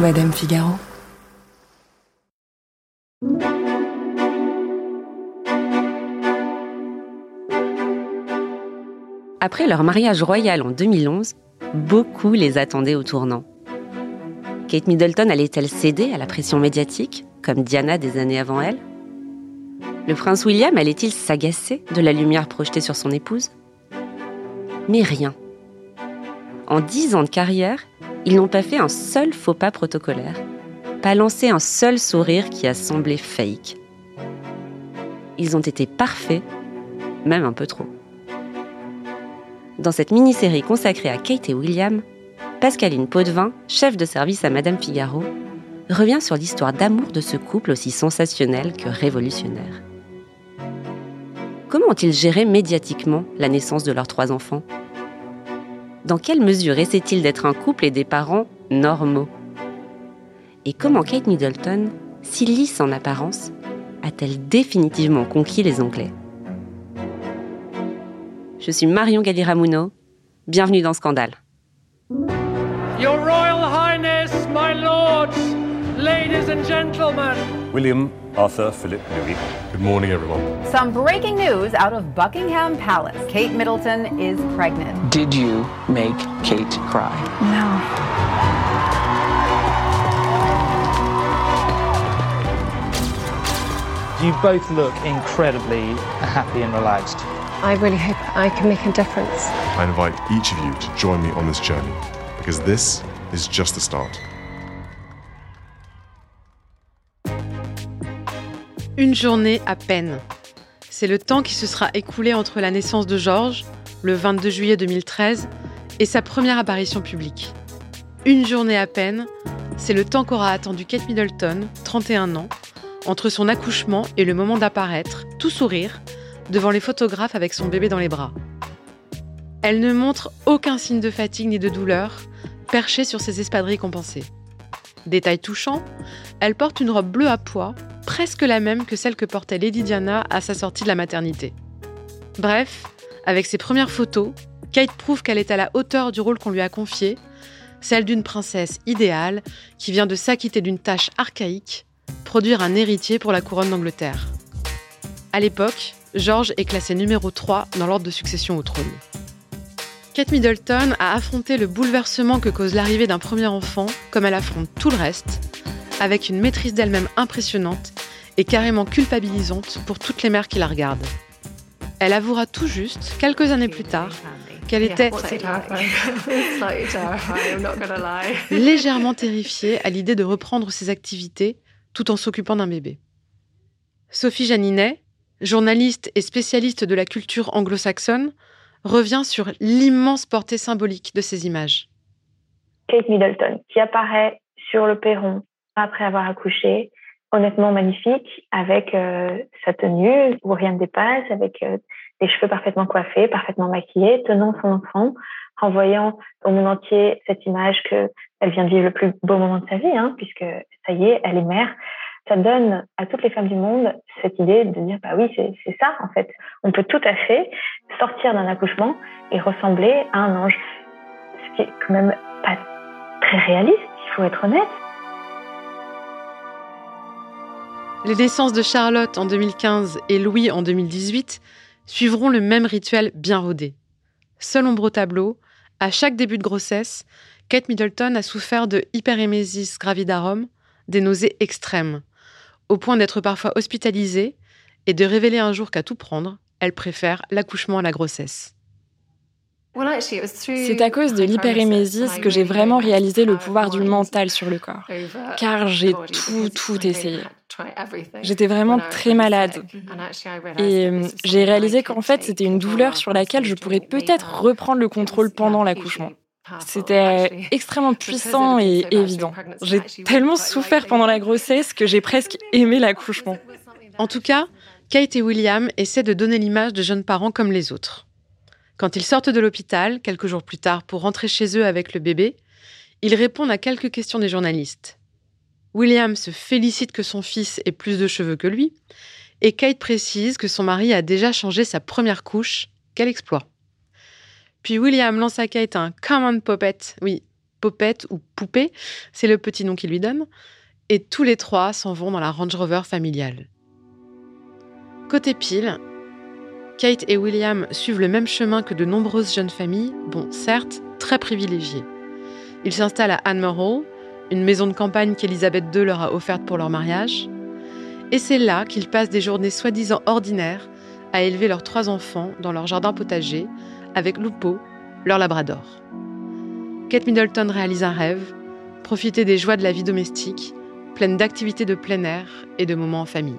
Madame Figaro. Après leur mariage royal en 2011, beaucoup les attendaient au tournant. Kate Middleton allait-elle céder à la pression médiatique, comme Diana des années avant elle? Le prince William allait-il s'agacer de la lumière projetée sur son épouse? Mais rien. En dix ans de carrière, ils n'ont pas fait un seul faux pas protocolaire, pas lancé un seul sourire qui a semblé fake. Ils ont été parfaits, même un peu trop. Dans cette mini-série consacrée à Kate et William, Pascaline Potvin, chef de service à Madame Figaro, revient sur l'histoire d'amour de ce couple aussi sensationnel que révolutionnaire. Comment ont-ils géré médiatiquement la naissance de leurs trois enfants? Dans quelle mesure essaie-t-il d'être un couple et des parents normaux? Et comment Kate Middleton, si lisse en apparence, a-t-elle définitivement conquis les Anglais? Je suis Marion Galiramuno. Bienvenue dans Scandale. Your Royal Highness, my lords, ladies and gentlemen. William Arthur Philip Louis. Good morning, everyone. Some breaking news out of Buckingham Palace. Kate Middleton is pregnant. Did you make Kate cry? No. You both look incredibly happy and relaxed. I really hope I can make a difference. I invite each of you to join me on this journey because this is just the start. Une journée à peine. C'est le temps qui se sera écoulé entre la naissance de George, le 22 juillet 2013, et sa première apparition publique. Une journée à peine, c'est le temps qu'aura attendu Kate Middleton, 31 ans, entre son accouchement et le moment d'apparaître, tout sourire, devant les photographes avec son bébé dans les bras. Elle ne montre aucun signe de fatigue ni de douleur, perchée sur ses espadrilles compensées. Détail touchant, elle porte une robe bleue à pois, presque la même que celle que portait Lady Diana à sa sortie de la maternité. Bref, avec ses premières photos, Kate prouve qu'elle est à la hauteur du rôle qu'on lui a confié, celle d'une princesse idéale qui vient de s'acquitter d'une tâche archaïque, produire un héritier pour la couronne d'Angleterre. À l'époque, George est classé numéro 3 dans l'ordre de succession au trône. Kate Middleton a affronté le bouleversement que cause l'arrivée d'un premier enfant comme elle affronte tout le reste, avec une maîtrise d'elle-même impressionnante et carrément culpabilisante pour toutes les mères qui la regardent. Elle avouera tout juste, quelques années plus tard, qu'elle était légèrement terrifiée à l'idée de reprendre ses activités tout en s'occupant d'un bébé. Sophie Janinet, journaliste et spécialiste de la culture anglo-saxonne, revient sur l'immense portée symbolique de ces images. Kate Middleton, qui apparaît sur le perron après avoir accouché, honnêtement magnifique, avec euh, sa tenue où rien ne dépasse, avec euh, des cheveux parfaitement coiffés, parfaitement maquillés, tenant son enfant, renvoyant au monde entier cette image que elle vient de vivre le plus beau moment de sa vie, hein, puisque ça y est, elle est mère. Ça donne à toutes les femmes du monde cette idée de dire bah oui c'est ça en fait. On peut tout à fait sortir d'un accouchement et ressembler à un ange. Ce qui est quand même pas très réaliste il faut être honnête les naissances de Charlotte en 2015 et Louis en 2018 suivront le même rituel bien rodé seul ombre au tableau à chaque début de grossesse Kate Middleton a souffert de hyperémésis gravidarum des nausées extrêmes au point d'être parfois hospitalisée et de révéler un jour qu'à tout prendre, elle préfère l'accouchement à la grossesse. C'est à cause de l'hyperémésis que j'ai vraiment réalisé le pouvoir du mental sur le corps, car j'ai tout, tout essayé. J'étais vraiment très malade. Et euh, j'ai réalisé qu'en fait, c'était une douleur sur laquelle je pourrais peut-être reprendre le contrôle pendant l'accouchement. C'était extrêmement puissant et évident. J'ai tellement souffert pendant la grossesse que j'ai presque aimé l'accouchement. En tout cas, Kate et William essaient de donner l'image de jeunes parents comme les autres. Quand ils sortent de l'hôpital, quelques jours plus tard, pour rentrer chez eux avec le bébé, ils répondent à quelques questions des journalistes. William se félicite que son fils ait plus de cheveux que lui, et Kate précise que son mari a déjà changé sa première couche. Quel exploit! Puis William lance à Kate un Come on Puppet, oui, Popette ou Poupée, c'est le petit nom qu'il lui donne, et tous les trois s'en vont dans la Range Rover familiale. Côté pile, Kate et William suivent le même chemin que de nombreuses jeunes familles, bon, certes, très privilégiées. Ils s'installent à Anmer Hall, une maison de campagne qu'Elisabeth II leur a offerte pour leur mariage. Et c'est là qu'ils passent des journées soi-disant ordinaires à élever leurs trois enfants dans leur jardin potager avec Lupo, leur labrador. Kate Middleton réalise un rêve, profiter des joies de la vie domestique, pleine d'activités de plein air et de moments en famille.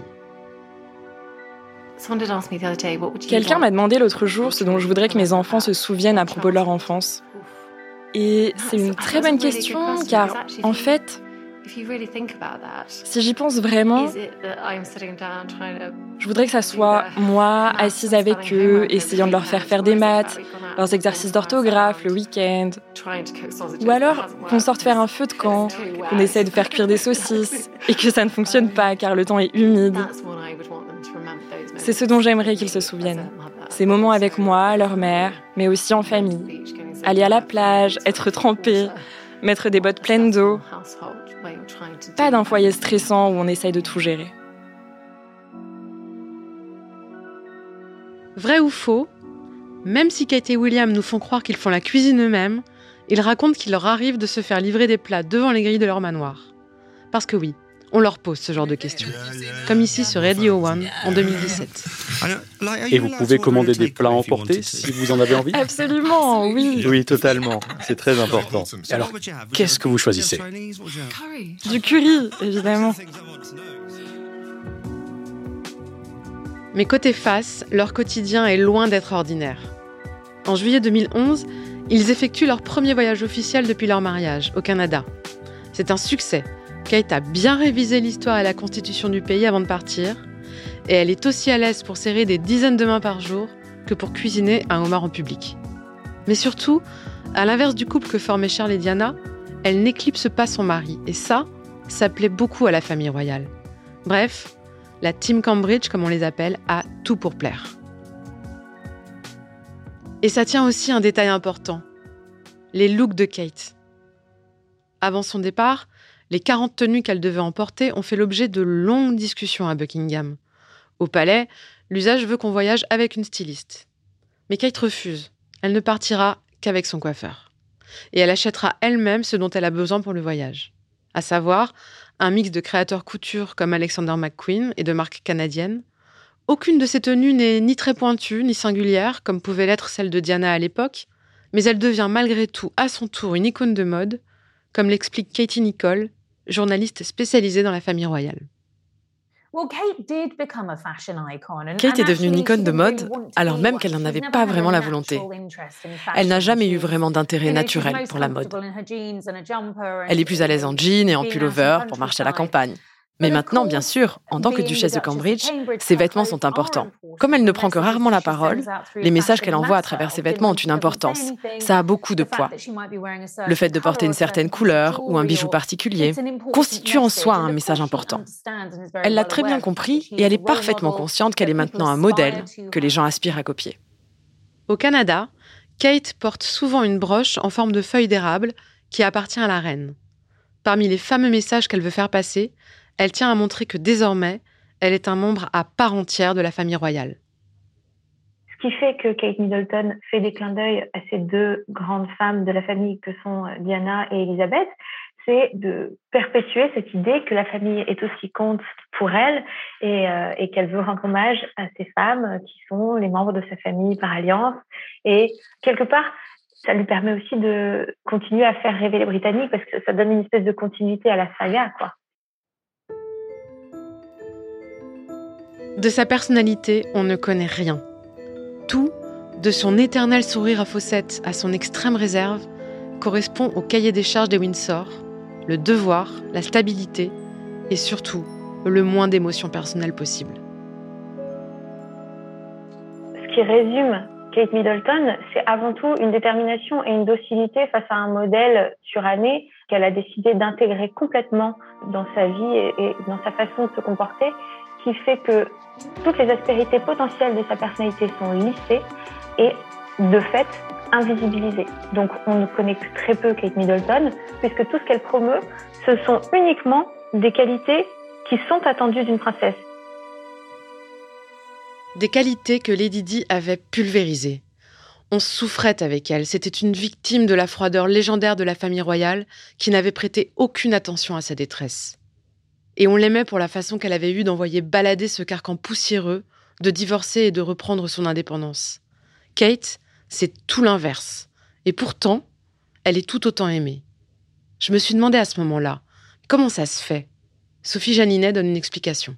Quelqu'un m'a demandé l'autre jour ce dont je voudrais que mes enfants se souviennent à propos de leur enfance. Et c'est une très bonne question car en fait, si j'y pense vraiment, je voudrais que ça soit moi assise avec eux, essayant de leur faire faire des maths, leurs exercices d'orthographe le week-end. Ou alors qu'on sorte faire un feu de camp, qu'on essaie de faire cuire des saucisses et que ça ne fonctionne pas car le temps est humide. C'est ce dont j'aimerais qu'ils se souviennent. Ces moments avec moi, leur mère, mais aussi en famille. Aller à la plage, être trempé, mettre des bottes pleines d'eau. Pas d'un foyer stressant où on essaye de tout gérer. Vrai ou faux, même si Kate et William nous font croire qu'ils font la cuisine eux-mêmes, ils racontent qu'il leur arrive de se faire livrer des plats devant les grilles de leur manoir. Parce que oui, on leur pose ce genre de questions. Comme ici sur Radio One en 2017. Et vous pouvez commander des plats emportés si vous en avez envie Absolument, oui. Oui, totalement. C'est très important. Alors, qu'est-ce que vous choisissez? Du curry, évidemment. Mais côté face, leur quotidien est loin d'être ordinaire. En juillet 2011, ils effectuent leur premier voyage officiel depuis leur mariage, au Canada. C'est un succès Kate a bien révisé l'histoire et la constitution du pays avant de partir, et elle est aussi à l'aise pour serrer des dizaines de mains par jour que pour cuisiner un homard en public. Mais surtout, à l'inverse du couple que formaient Charles et Diana, elle n'éclipse pas son mari, et ça, ça plaît beaucoup à la famille royale. Bref, la Team Cambridge, comme on les appelle, a tout pour plaire. Et ça tient aussi un détail important, les looks de Kate. Avant son départ, les 40 tenues qu'elle devait emporter ont fait l'objet de longues discussions à Buckingham. Au palais, l'usage veut qu'on voyage avec une styliste. Mais Kate refuse. Elle ne partira qu'avec son coiffeur. Et elle achètera elle-même ce dont elle a besoin pour le voyage. À savoir, un mix de créateurs couture comme Alexander McQueen et de marques canadiennes. Aucune de ces tenues n'est ni très pointue ni singulière, comme pouvait l'être celle de Diana à l'époque, mais elle devient malgré tout à son tour une icône de mode, comme l'explique Katie Nicole, journaliste spécialisée dans la famille royale. Kate est devenue une icône de mode alors même qu'elle n'en avait pas vraiment la volonté. Elle n'a jamais eu vraiment d'intérêt naturel pour la mode. Elle est plus à l'aise en jean et en pullover pour marcher à la campagne. Mais maintenant, bien sûr, en tant que duchesse de Cambridge, ses vêtements sont importants. Comme elle ne prend que rarement la parole, les messages qu'elle envoie à travers ses vêtements ont une importance. Ça a beaucoup de poids. Le fait de porter une certaine couleur ou un bijou particulier constitue en soi un message important. Elle l'a très bien compris et elle est parfaitement consciente qu'elle est maintenant un modèle que les gens aspirent à copier. Au Canada, Kate porte souvent une broche en forme de feuille d'érable qui appartient à la reine. Parmi les fameux messages qu'elle veut faire passer, elle tient à montrer que désormais, elle est un membre à part entière de la famille royale. Ce qui fait que Kate Middleton fait des clins d'œil à ces deux grandes femmes de la famille que sont euh, Diana et Elisabeth, c'est de perpétuer cette idée que la famille est tout ce qui compte pour elle et, euh, et qu'elle veut rendre hommage à ces femmes qui sont les membres de sa famille par alliance. Et quelque part, ça lui permet aussi de continuer à faire rêver les Britanniques parce que ça donne une espèce de continuité à la saga, quoi. De sa personnalité, on ne connaît rien. Tout, de son éternel sourire à fossettes à son extrême réserve, correspond au cahier des charges des Windsor, le devoir, la stabilité et surtout le moins d'émotions personnelles possible. Ce qui résume Kate Middleton, c'est avant tout une détermination et une docilité face à un modèle suranné qu'elle a décidé d'intégrer complètement dans sa vie et, dans sa façon de se comporter qui fait que toutes les aspérités potentielles de sa personnalité sont lissées et de fait, invisibilisée. Donc on ne connaît que très peu Kate Middleton, puisque tout ce qu'elle promeut, ce sont uniquement des qualités qui sont attendues d'une princesse. Des qualités que Lady Di avait pulvérisées. On souffrait avec elle, c'était une victime de la froideur légendaire de la famille royale qui n'avait prêté aucune attention à sa détresse. Et on l'aimait pour la façon qu'elle avait eue d'envoyer balader ce carcan poussiéreux, de divorcer et de reprendre son indépendance. Kate, c'est tout l'inverse. Et pourtant, elle est tout autant aimée. Je me suis demandé à ce moment-là, comment ça se fait? Sophie Janinet donne une explication.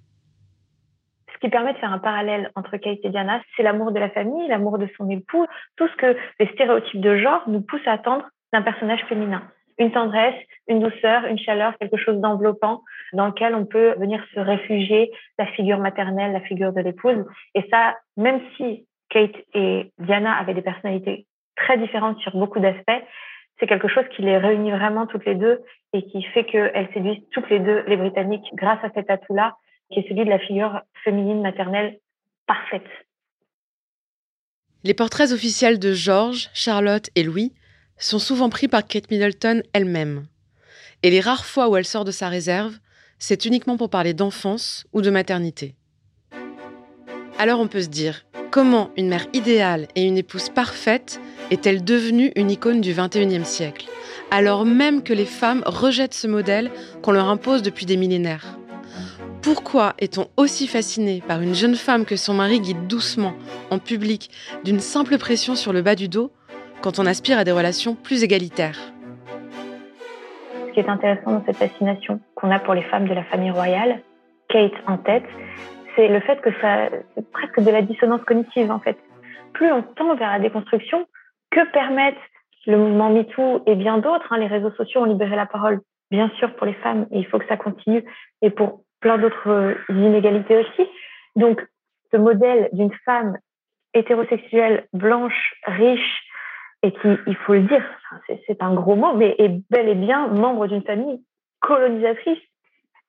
Ce qui permet de faire un parallèle entre Kate et Diana, c'est l'amour de la famille, l'amour de son époux, tout ce que les stéréotypes de genre nous poussent à attendre d'un personnage féminin. Une tendresse, une douceur, une chaleur, quelque chose d'enveloppant dans lequel on peut venir se réfugier, la figure maternelle, la figure de l'épouse. Et ça, même si Kate et Diana avaient des personnalités très différentes sur beaucoup d'aspects, c'est quelque chose qui les réunit vraiment toutes les deux et qui fait qu'elles séduisent toutes les deux les Britanniques grâce à cet atout-là, qui est celui de la figure féminine maternelle parfaite. Les portraits officiels de George, Charlotte et Louis sont souvent pris par Kate Middleton elle-même. Et les rares fois où elle sort de sa réserve, c'est uniquement pour parler d'enfance ou de maternité. Alors on peut se dire, comment une mère idéale et une épouse parfaite est-elle devenue une icône du XXIe siècle, alors même que les femmes rejettent ce modèle qu'on leur impose depuis des millénaires? Pourquoi est-on aussi fasciné par une jeune femme que son mari guide doucement, en public, d'une simple pression sur le bas du dos, quand on aspire à des relations plus égalitaires? Ce qui est intéressant dans cette fascination qu'on a pour les femmes de la famille royale, Kate en tête, c'est le fait que ça, c'est presque de la dissonance cognitive en fait. Plus on tend vers la déconstruction, que permettent le mouvement MeToo et bien d'autres. Hein, les réseaux sociaux ont libéré la parole, bien sûr, pour les femmes, et il faut que ça continue, et pour plein d'autres euh, inégalités aussi. Donc, ce modèle d'une femme hétérosexuelle, blanche, riche, et qui, il faut le dire, c'est un gros mot, mais est bel et bien membre d'une famille colonisatrice.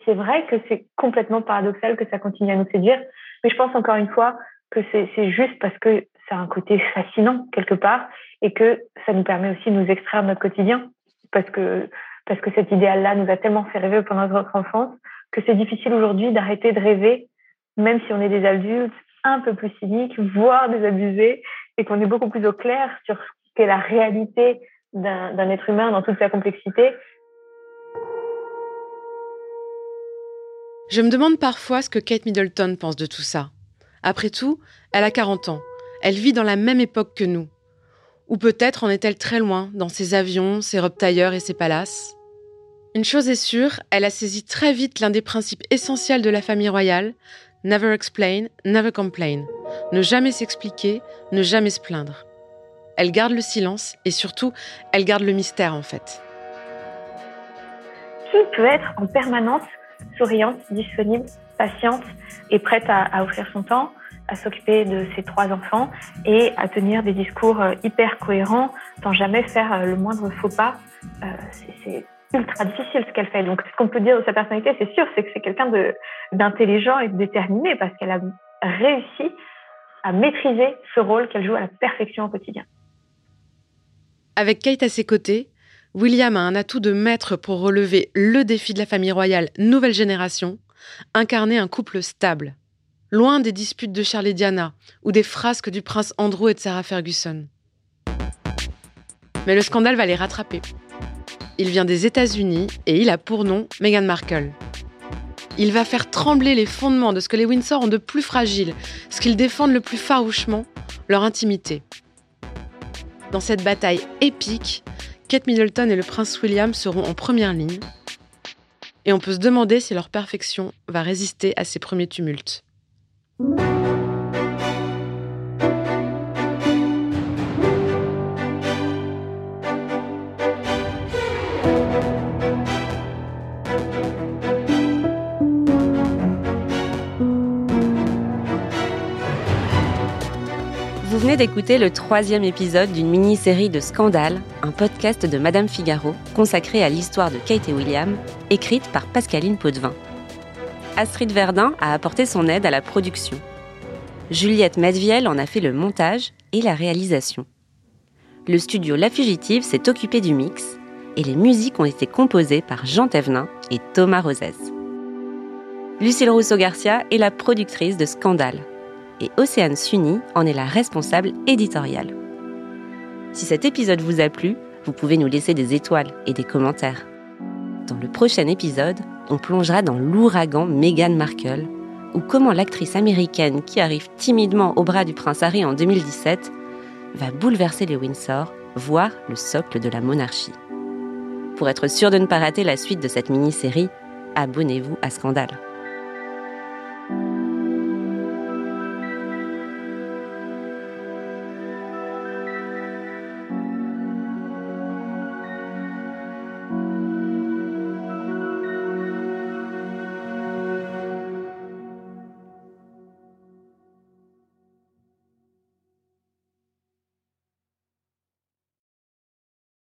C'est vrai que c'est complètement paradoxal que ça continue à nous séduire, mais je pense encore une fois que c'est juste parce que ça a un côté fascinant quelque part et que ça nous permet aussi de nous extraire de notre quotidien parce que parce que cet idéal-là nous a tellement fait rêver pendant notre enfance que c'est difficile aujourd'hui d'arrêter de rêver, même si on est des adultes un peu plus cyniques, voire des abusés, et qu'on est beaucoup plus au clair sur qu'est la réalité d'un être humain dans toute sa complexité. Je me demande parfois ce que Kate Middleton pense de tout ça. Après tout, elle a 40 ans. Elle vit dans la même époque que nous. Ou peut-être en est-elle très loin, dans ses avions, ses robes tailleurs et ses palaces. Une chose est sûre, elle a saisi très vite l'un des principes essentiels de la famille royale never explain, never complain. Ne jamais s'expliquer, ne jamais se plaindre. Elle garde le silence et surtout, elle garde le mystère en fait. Qui peut être en permanence souriante, disponible, patiente et prête à offrir son temps à s'occuper de ses trois enfants et à tenir des discours euh, hyper cohérents sans jamais faire euh, le moindre faux pas? Euh, c'est ultra difficile ce qu'elle fait. Donc, ce qu'on peut dire de sa personnalité, c'est sûr, c'est que c'est quelqu'un d'intelligent et de déterminé parce qu'elle a réussi à maîtriser ce rôle qu'elle joue à la perfection au quotidien. Avec Kate à ses côtés, William a un atout de maître pour relever le défi de la famille royale nouvelle génération, incarner un couple stable loin des disputes de Charles et Diana ou des frasques du prince Andrew et de Sarah Ferguson. Mais le scandale va les rattraper. Il vient des États-Unis et il a pour nom Meghan Markle. Il va faire trembler les fondements de ce que les Windsor ont de plus fragile, ce qu'ils défendent le plus farouchement, leur intimité. Dans cette bataille épique, Kate Middleton et le prince William seront en première ligne. Et on peut se demander si leur perfection va résister à ces premiers tumultes. D'écouter le troisième épisode d'une mini-série de Scandale, un podcast de Madame Figaro consacré à l'histoire de Kate et William, écrite par Pascaline Potvin. Astrid Verdun a apporté son aide à la production. Juliette Medviel en a fait le montage et la réalisation. le studio La Fugitive s'est occupé du mix et les musiques ont été composées par Jean Thévenin et Thomas Rosès. Lucille Rousseau-Garcia est la productrice de Scandale et Océane Sunny en est la responsable éditoriale. Si cet épisode vous a plu, vous pouvez nous laisser des étoiles et des commentaires. Dans le prochain épisode, on plongera dans l'ouragan Meghan Markle, ou comment l'actrice américaine qui arrive timidement au bras du prince Harry en 2017 va bouleverser les Windsor, voire le socle de la monarchie. Pour être sûr de ne pas rater la suite de cette mini-série, abonnez-vous à Scandale.